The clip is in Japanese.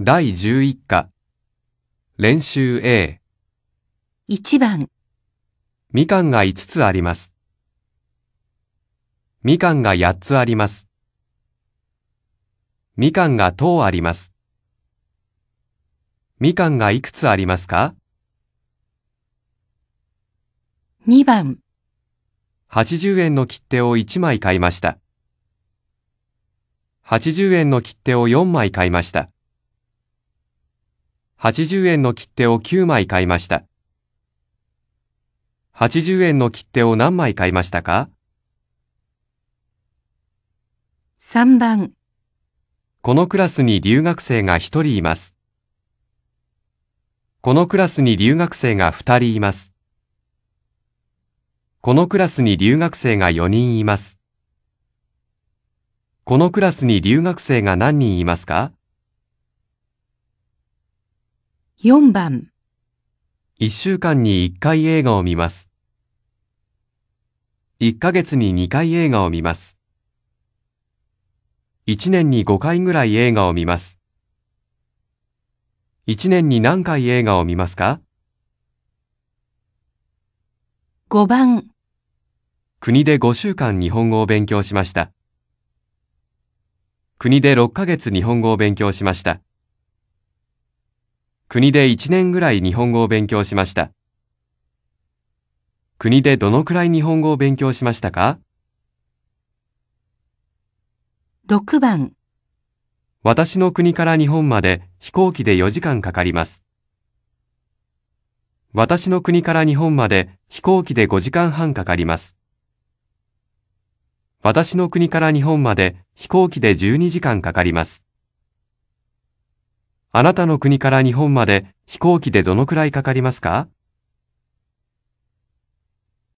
第11課練習 A 1番、みかんが5つあります。みかんが8つあります。みかんが10あります。みかんがいくつありますか？2番、?80 円の切手を1枚買いました。80円の切手を4枚買いました。80円の切手を9枚買いました。80円の切手を何枚買いましたか？3番、このクラスに留学生が1人います。このクラスに留学生が2人います。このクラスに留学生が4人います。このクラスに留学生が何人いますか？4番、?1 週間に1回映画を見ます。1ヶ月に2回映画を見ます。1年に5回ぐらい映画を見ます。1年に何回映画を見ますか？5番、国で5週間日本語を勉強しました。国で6ヶ月日本語を勉強しました。国で1年ぐらい日本語を勉強しました。国でどのくらい日本語を勉強しましたか？6番、私の国から日本まで飛行機で4時間かかります。私の国から日本まで飛行機で5時間半かかります。私の国から日本まで飛行機で12時間かかります。あなたの国から日本まで飛行機でどのくらいかかりますか？